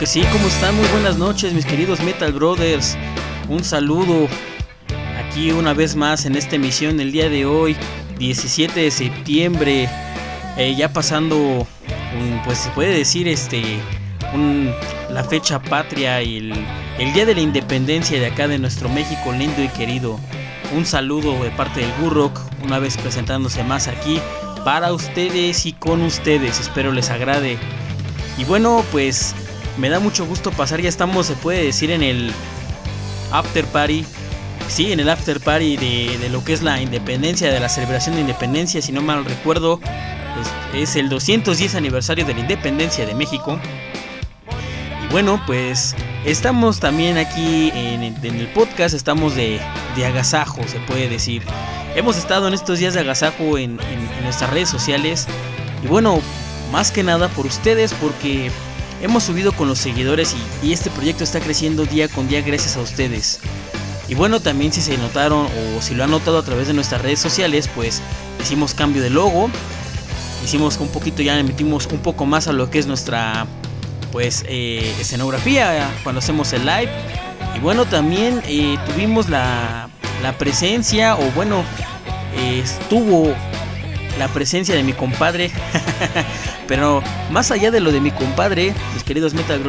que sí, ¿cómo están? Muy buenas noches, mis queridos Metal Brothers. Un saludo aquí una vez más en esta emisión el día de hoy, 17 de septiembre. Eh, ya pasando, pues se puede decir, este, la fecha patria y el, el día de la independencia de acá de nuestro México lindo y querido. Un saludo de parte del Gurrock, una vez presentándose más aquí para ustedes y con ustedes. Espero les agrade. Y bueno, pues me da mucho gusto pasar. Ya estamos, se puede decir, en el after party. Sí, en el after party de, lo que es la independencia, de la celebración de independencia. Si no mal recuerdo, es, el 210 aniversario de la independencia de México. Y bueno, pues estamos también aquí en, el podcast. Estamos de, agasajo, se puede decir. Hemos estado en estos días de agasajo en nuestras redes sociales. Y bueno, más que nada por ustedes, porque hemos subido con los seguidores y, este proyecto está creciendo día con día gracias a ustedes. Y bueno, también si se notaron o si lo han notado a través de nuestras redes sociales, pues hicimos cambio de logo. Hicimos un poquito, ya metimos un poco más a lo que es nuestra pues eh, escenografía cuando hacemos el live. Y bueno, también eh, tuvimos la, la, presencia, o bueno, estuvo la presencia de mi compadre. Pero más allá de lo de mi compadre, mis queridos Metal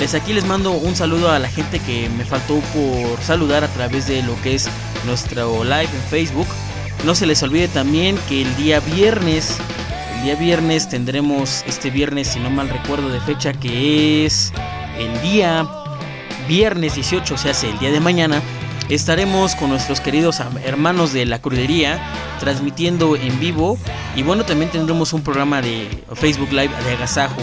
les aquí les mando un saludo a la gente que me faltó por saludar a través de lo que es nuestro live en Facebook. No se les olvide también que el día viernes, el día viernes tendremos este viernes, si no mal recuerdo de fecha, que es el día viernes 18, o sea, el día de mañana estaremos con nuestros queridos hermanos de la crudería transmitiendo en vivo. Y bueno también tendremos un programa de Facebook Live de agasajo.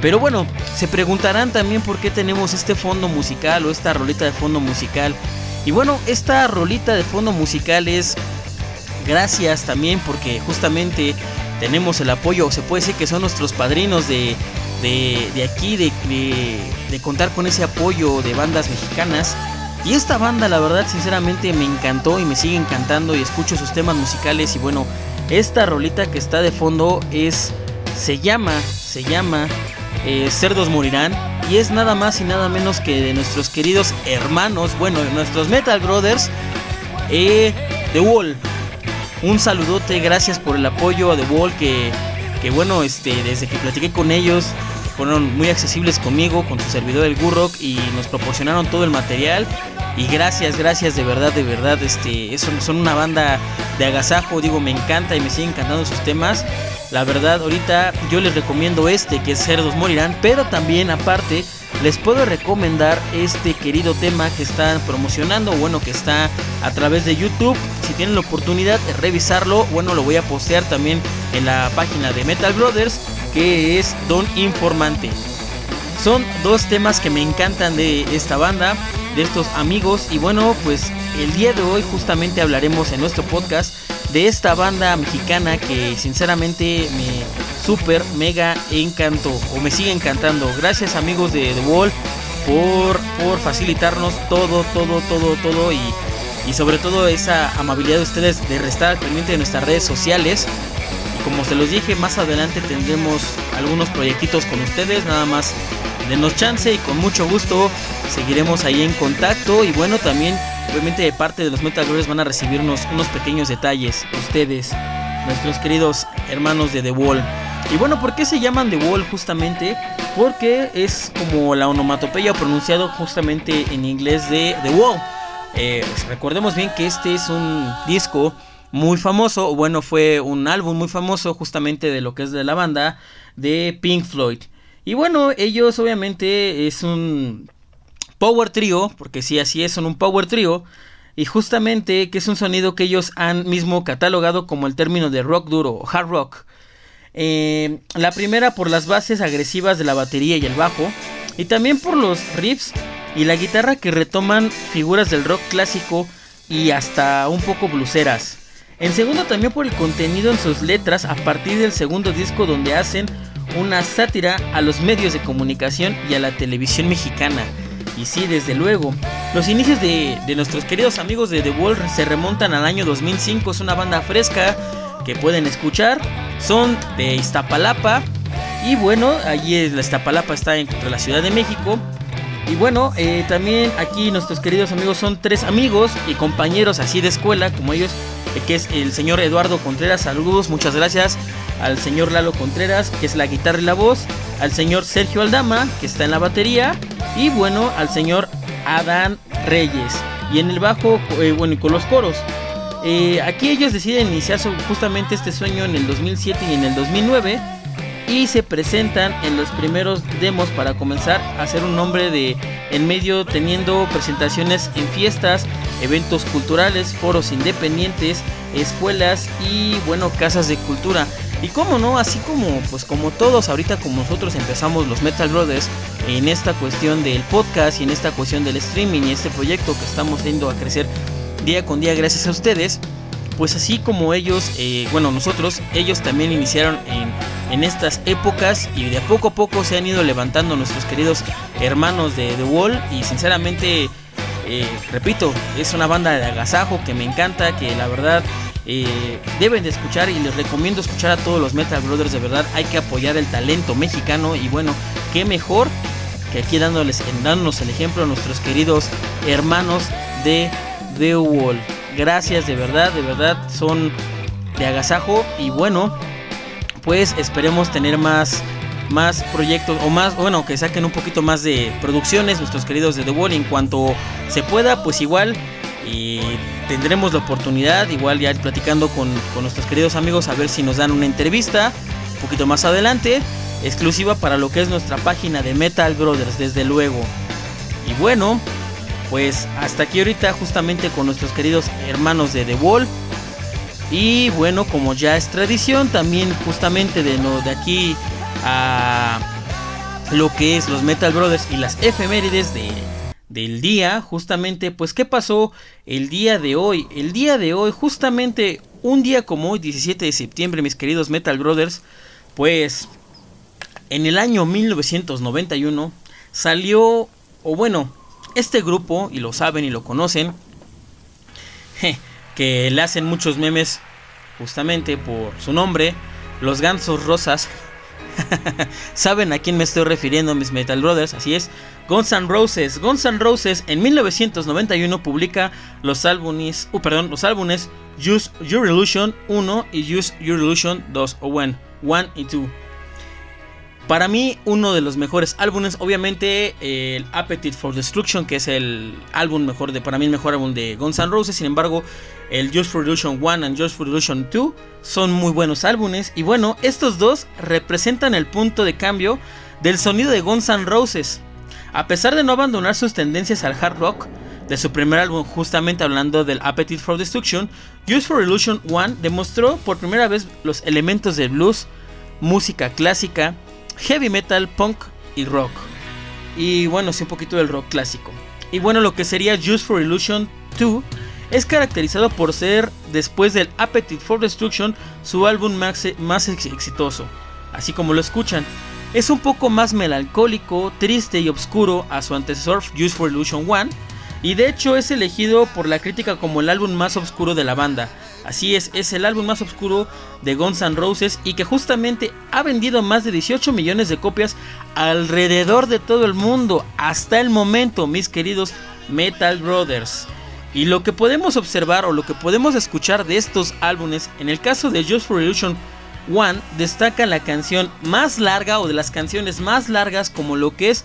Pero bueno se preguntarán también por qué tenemos este fondo musical o esta rolita de fondo musical. Y bueno esta rolita de fondo musical es gracias también porque justamente tenemos el apoyo se puede decir que son nuestros padrinos de de, aquí, de, de contar con ese apoyo de bandas mexicanas y esta banda, la verdad, sinceramente me encantó y me sigue encantando y escucho sus temas musicales. Y bueno, esta rolita que está de fondo es. Se llama, se llama eh, Cerdos Morirán. Y es nada más y nada menos que de nuestros queridos hermanos, bueno, de nuestros Metal Brothers, eh, The Wall. Un saludote, gracias por el apoyo a The Wall que, que bueno, este, desde que platiqué con ellos fueron muy accesibles conmigo, con su servidor el Gurrock y nos proporcionaron todo el material. Y gracias, gracias de verdad, de verdad, este, son, son una banda de agasajo, digo, me encanta y me siguen encantando sus temas. La verdad, ahorita yo les recomiendo este, que es Cerdos Morirán, pero también aparte les puedo recomendar este querido tema que están promocionando, bueno, que está a través de YouTube. Si tienen la oportunidad de revisarlo, bueno, lo voy a postear también en la página de Metal Brothers que es Don Informante. Son dos temas que me encantan de esta banda, de estos amigos y bueno, pues el día de hoy justamente hablaremos en nuestro podcast de esta banda mexicana que sinceramente me super mega encantó o me sigue encantando. Gracias amigos de The Wall por, por facilitarnos todo, todo, todo, todo y, y sobre todo esa amabilidad de ustedes de restar pendiente de nuestras redes sociales como se los dije, más adelante tendremos algunos proyectitos con ustedes, nada más denos chance y con mucho gusto seguiremos ahí en contacto. Y bueno, también, obviamente, de parte de los Metal van a recibirnos unos pequeños detalles, ustedes, nuestros queridos hermanos de The Wall. Y bueno, ¿por qué se llaman The Wall justamente? Porque es como la onomatopeya pronunciado justamente en inglés de The Wall. Eh, recordemos bien que este es un disco muy famoso, bueno, fue un álbum muy famoso justamente de lo que es de la banda de Pink Floyd. Y bueno, ellos obviamente es un power trio, porque sí, así es, son un power trio. Y justamente que es un sonido que ellos han mismo catalogado como el término de rock duro o hard rock. Eh, la primera por las bases agresivas de la batería y el bajo. Y también por los riffs y la guitarra que retoman figuras del rock clásico y hasta un poco bluseras. En segundo también por el contenido en sus letras a partir del segundo disco donde hacen una sátira a los medios de comunicación y a la televisión mexicana. Y sí, desde luego. Los inicios de, nuestros queridos amigos de The Wall se remontan al año 2005. Es una banda fresca que pueden escuchar. Son de Iztapalapa. Y bueno, allí la Iztapalapa está entre la Ciudad de México. Y bueno, eh, también aquí nuestros queridos amigos son tres amigos y compañeros así de escuela como ellos, que es el señor Eduardo Contreras, saludos, muchas gracias. Al señor Lalo Contreras, que es la guitarra y la voz. Al señor Sergio Aldama, que está en la batería. Y bueno, al señor Adán Reyes. Y en el bajo, eh, bueno, y con los coros. aquí ellos deciden iniciar justamente este sueño en el 2007 y en el 2009 y se presentan en los primeros demos para comenzar a hacer un nombre de en medio teniendo presentaciones en fiestas, eventos culturales, foros independientes, escuelas y bueno, casas de cultura. Y como no, así como pues como todos ahorita como nosotros empezamos los Metal Brothers en esta cuestión del podcast y en esta cuestión del streaming y este proyecto que estamos viendo a crecer día con día gracias a ustedes, pues así como ellos, eh, bueno nosotros, ellos también iniciaron en en estas épocas y de poco a poco se han ido levantando nuestros queridos hermanos de The Wall y sinceramente, eh, repito, es una banda de agasajo que me encanta, que la verdad eh, deben de escuchar y les recomiendo escuchar a todos los Metal Brothers, de verdad hay que apoyar el talento mexicano y bueno, qué mejor que aquí dándoles, dándonos el ejemplo a nuestros queridos hermanos de The Wall. Gracias de verdad, de verdad son de agasajo y bueno, pues esperemos tener más más proyectos o más, bueno, que saquen un poquito más de producciones nuestros queridos de The Wall en cuanto se pueda, pues igual y tendremos la oportunidad, igual ya platicando con, con nuestros queridos amigos a ver si nos dan una entrevista un poquito más adelante, exclusiva para lo que es nuestra página de Metal Brothers, desde luego. Y bueno, pues hasta aquí ahorita justamente con nuestros queridos hermanos de The Wall. Y bueno, como ya es tradición, también justamente de, no, de aquí a lo que es los Metal Brothers y las efemérides de, del día, justamente, pues ¿qué pasó el día de hoy? El día de hoy, justamente un día como hoy, 17 de septiembre, mis queridos Metal Brothers, pues en el año 1991 salió, o bueno, este grupo, y lo saben y lo conocen, que le hacen muchos memes justamente por su nombre, los gansos rosas. Saben a quién me estoy refiriendo, mis Metal Brothers, así es. Guns Roses. Guns Roses en 1991 publica los álbumes, uh, perdón, los álbumes Use Your Illusion 1 y Use Your Illusion 2 o bueno, 1 y 2. Para mí, uno de los mejores álbumes, obviamente, el Appetite for Destruction, que es el álbum mejor de, para mí, el mejor álbum de Guns N' Roses. Sin embargo, el Just for Illusion 1 y Just for Illusion 2 son muy buenos álbumes. Y bueno, estos dos representan el punto de cambio del sonido de Guns N' Roses. A pesar de no abandonar sus tendencias al hard rock, de su primer álbum, justamente hablando del Appetite for Destruction, Just for Illusion 1 demostró por primera vez los elementos del blues, música clásica, heavy metal, punk y rock. Y bueno, sí, un poquito del rock clásico. Y bueno, lo que sería Just for Illusion 2 es caracterizado por ser, después del Appetite for Destruction, su álbum más, exitoso. Así como lo escuchan. Es un poco más melancólico, triste y oscuro a su antecesor Just for Illusion 1. Y de hecho es elegido por la crítica como el álbum más oscuro de la banda, Así es, es el álbum más oscuro de Guns N' Roses y que justamente ha vendido más de 18 millones de copias alrededor de todo el mundo hasta el momento, mis queridos Metal Brothers. Y lo que podemos observar o lo que podemos escuchar de estos álbumes, en el caso de Just for Illusion 1, destaca la canción más larga o de las canciones más largas como lo que es,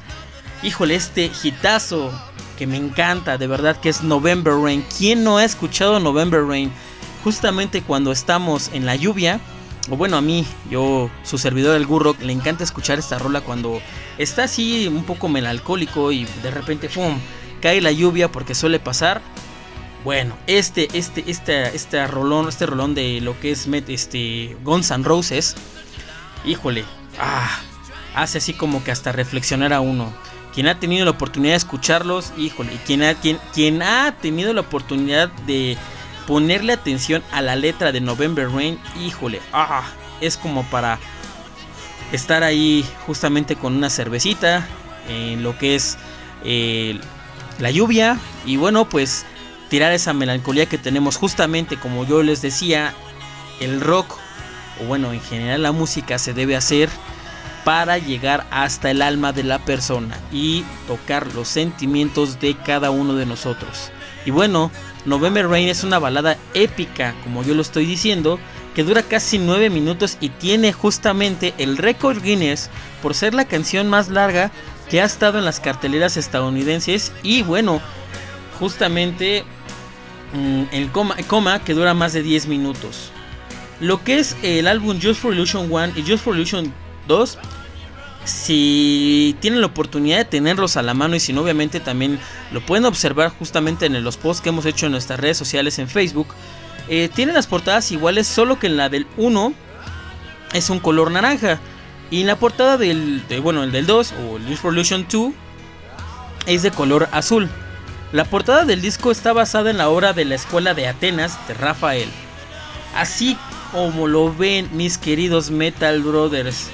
híjole, este hitazo que me encanta, de verdad que es November Rain. ¿Quién no ha escuchado November Rain? Justamente cuando estamos en la lluvia, o bueno, a mí, yo, su servidor el Gurro, le encanta escuchar esta rola cuando está así un poco melancólico y de repente, ¡pum!, cae la lluvia porque suele pasar. Bueno, este, este, este, este rolón, este rolón de lo que es este Guns N' Roses, híjole, ah, hace así como que hasta reflexionar a uno. Quien ha tenido la oportunidad de escucharlos, híjole, quien ha, quien, quien ha tenido la oportunidad de ponerle atención a la letra de November Rain, híjole, ah, es como para estar ahí justamente con una cervecita en lo que es eh, la lluvia y bueno pues tirar esa melancolía que tenemos justamente como yo les decía el rock o bueno en general la música se debe hacer para llegar hasta el alma de la persona y tocar los sentimientos de cada uno de nosotros. Y bueno, November Rain es una balada épica, como yo lo estoy diciendo, que dura casi 9 minutos y tiene justamente el récord Guinness por ser la canción más larga que ha estado en las carteleras estadounidenses y bueno, justamente mm, el coma, coma que dura más de 10 minutos. Lo que es el álbum Just for Illusion 1 y Just for Illusion 2 si tienen la oportunidad de tenerlos a la mano y si no obviamente también lo pueden observar justamente en los posts que hemos hecho en nuestras redes sociales en Facebook eh, tiene las portadas iguales, solo que en la del 1 es un color naranja. Y en la portada del, bueno, el del 2 o el Revolution 2 es de color azul. La portada del disco está basada en la obra de la escuela de Atenas de Rafael. Así como lo ven mis queridos Metal Brothers.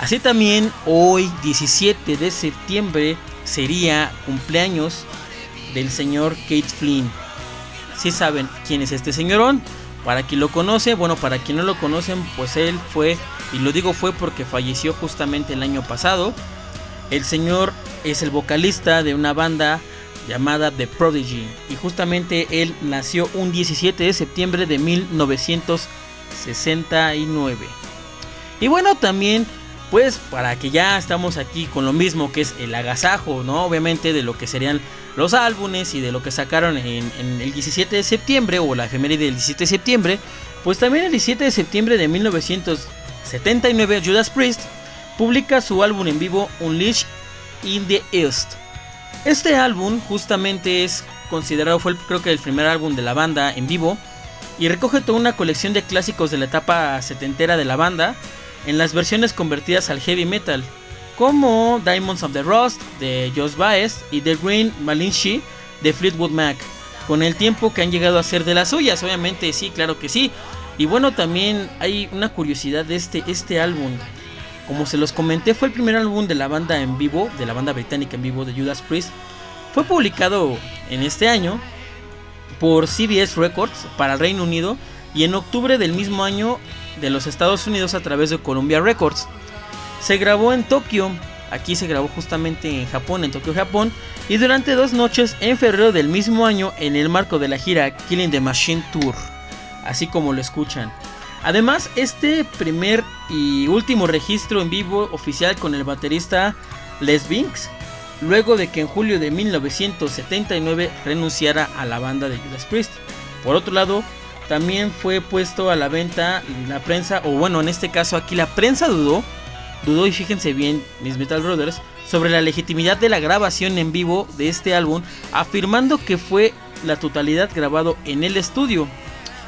Así también hoy 17 de septiembre sería cumpleaños del señor Kate Flynn si saben quién es este señorón. Para quien lo conoce, bueno, para quien no lo conocen, pues él fue, y lo digo fue porque falleció justamente el año pasado. El señor es el vocalista de una banda llamada The Prodigy. Y justamente él nació un 17 de septiembre de 1969. Y bueno, también, pues para que ya estamos aquí con lo mismo que es el agasajo, ¿no? Obviamente de lo que serían los álbumes y de lo que sacaron en, el 17 de septiembre o la efeméride del 17 de septiembre, pues también el 17 de septiembre de 1979 Judas Priest publica su álbum en vivo Unleashed in the East. Este álbum justamente es considerado fue creo que el primer álbum de la banda en vivo y recoge toda una colección de clásicos de la etapa setentera de la banda en las versiones convertidas al heavy metal como Diamonds of the Rust de Josh Baez y The Green Malinshi de Fleetwood Mac, con el tiempo que han llegado a ser de las suyas, obviamente sí, claro que sí. Y bueno, también hay una curiosidad de este, este álbum. Como se los comenté, fue el primer álbum de la banda en vivo, de la banda británica en vivo de Judas Priest. Fue publicado en este año por CBS Records para el Reino Unido y en octubre del mismo año de los Estados Unidos a través de Columbia Records. Se grabó en Tokio, aquí se grabó justamente en Japón, en Tokio, Japón, y durante dos noches en febrero del mismo año en el marco de la gira Killing the Machine Tour, así como lo escuchan. Además, este primer y último registro en vivo oficial con el baterista Les Binks, luego de que en julio de 1979 renunciara a la banda de Judas Priest. Por otro lado, también fue puesto a la venta la prensa, o bueno, en este caso aquí la prensa dudó dudó y fíjense bien mis Metal Brothers sobre la legitimidad de la grabación en vivo de este álbum, afirmando que fue la totalidad grabado en el estudio.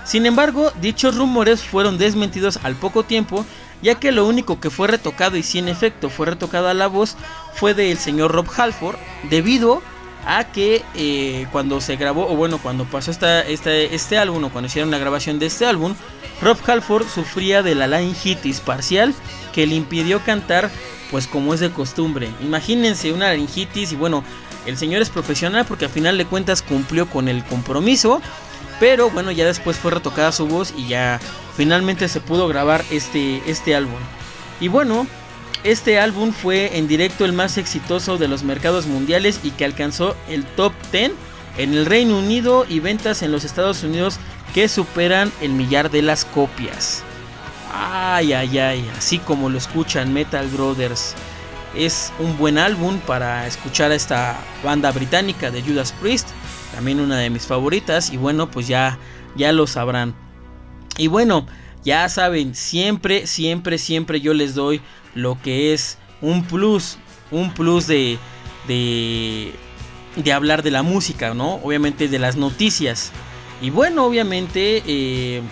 Sin embargo, dichos rumores fueron desmentidos al poco tiempo, ya que lo único que fue retocado y sin efecto fue retocada la voz fue del señor Rob Halford, debido a que eh, cuando se grabó, o bueno, cuando pasó esta, este álbum, o cuando hicieron la grabación de este álbum, Rob Halford sufría de la laringitis parcial que le impidió cantar pues como es de costumbre. Imagínense una laringitis y bueno, el señor es profesional porque al final de cuentas cumplió con el compromiso, pero bueno, ya después fue retocada su voz y ya finalmente se pudo grabar este, este álbum. Y bueno, este álbum fue en directo el más exitoso de los mercados mundiales y que alcanzó el top 10 en el Reino Unido y ventas en los Estados Unidos que superan el millar de las copias. Ay, ay, ay, así como lo escuchan Metal Brothers. Es un buen álbum para escuchar a esta banda británica de Judas Priest, también una de mis favoritas y bueno, pues ya ya lo sabrán. Y bueno, ya saben, siempre, siempre, siempre yo les doy lo que es un plus, un plus de, de, de hablar de la música, ¿no? Obviamente de las noticias. Y bueno, obviamente eh,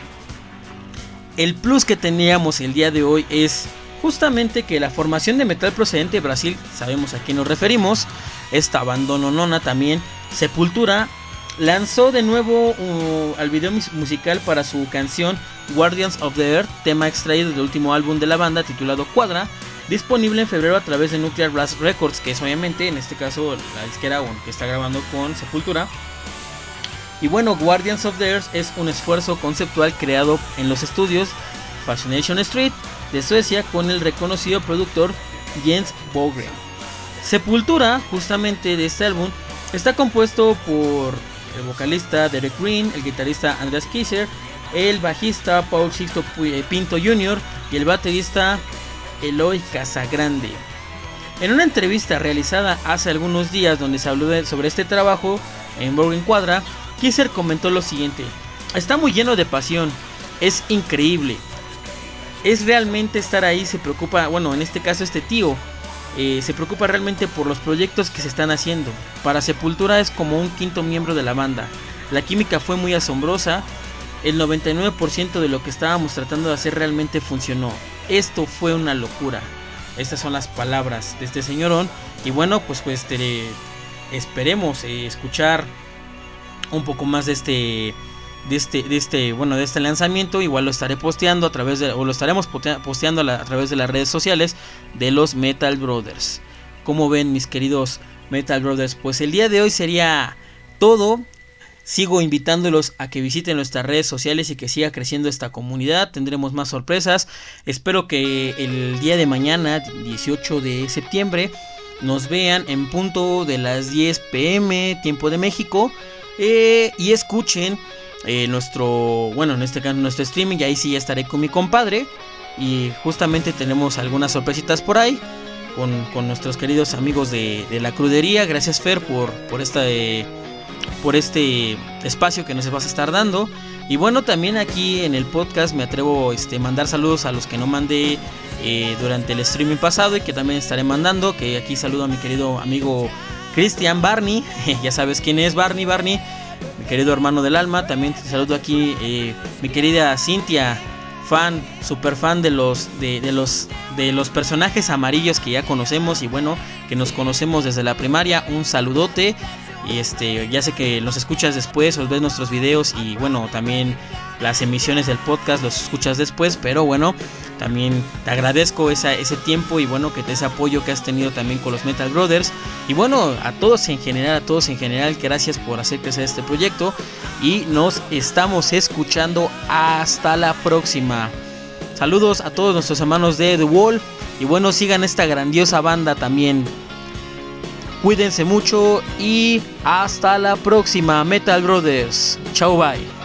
el plus que teníamos el día de hoy es justamente que la formación de metal procedente de Brasil, sabemos a quién nos referimos, esta abandononona también, Sepultura, lanzó de nuevo uh, al video musical para su canción Guardians of the Earth, tema extraído del último álbum de la banda titulado Cuadra, disponible en febrero a través de Nuclear Blast Records, que es obviamente en este caso la disquera que está grabando con Sepultura. Y bueno, Guardians of the Earth es un esfuerzo conceptual creado en los estudios Fascination Street de Suecia con el reconocido productor Jens Bogren. Sepultura, justamente de este álbum, está compuesto por el vocalista Derek Green, el guitarrista Andreas Kisser, el bajista Paul Sixto eh, Pinto Jr. y el baterista Eloy Casagrande. En una entrevista realizada hace algunos días donde se habló sobre este trabajo en Borgen Cuadra, Kisser comentó lo siguiente: Está muy lleno de pasión, es increíble. Es realmente estar ahí, se preocupa, bueno, en este caso este tío, eh, se preocupa realmente por los proyectos que se están haciendo. Para Sepultura es como un quinto miembro de la banda. La química fue muy asombrosa, el 99% de lo que estábamos tratando de hacer realmente funcionó. Esto fue una locura. Estas son las palabras de este señorón. Y bueno, pues, pues esperemos eh, escuchar un poco más de este de este de este bueno de este lanzamiento igual lo estaré posteando a través de o lo estaremos posteando a, través de las redes sociales de los Metal Brothers como ven mis queridos Metal Brothers pues el día de hoy sería todo Sigo invitándolos a que visiten nuestras redes sociales y que siga creciendo esta comunidad. Tendremos más sorpresas. Espero que el día de mañana, 18 de septiembre, nos vean en punto de las 10 pm, tiempo de México. Eh, y escuchen eh, nuestro, bueno, en este caso nuestro streaming. Y ahí sí ya estaré con mi compadre. Y justamente tenemos algunas sorpresitas por ahí. Con, nuestros queridos amigos de, la crudería. Gracias Fer por, por esta... Eh, por este espacio que nos vas a estar dando. Y bueno, también aquí en el podcast me atrevo a este, mandar saludos a los que no mandé eh, durante el streaming pasado y que también estaré mandando. Que aquí saludo a mi querido amigo Cristian Barney. ya sabes quién es Barney, Barney, mi querido hermano del alma. También te saludo aquí eh, mi querida Cintia, fan, super fan de los, de, los, de los personajes amarillos que ya conocemos y bueno, que nos conocemos desde la primaria. Un saludote. Y este, ya sé que los escuchas después o ves nuestros videos y bueno, también las emisiones del podcast los escuchas después, pero bueno, también te agradezco ese tiempo y bueno, que ese apoyo que has tenido también con los Metal Brothers. Y bueno, a todos en general, a todos en general, gracias por hacer crecer este proyecto y nos estamos escuchando hasta la próxima. Saludos a todos nuestros hermanos de The Wall y bueno, sigan esta grandiosa banda también. Cuídense mucho y hasta la próxima, Metal Brothers. Chao, bye.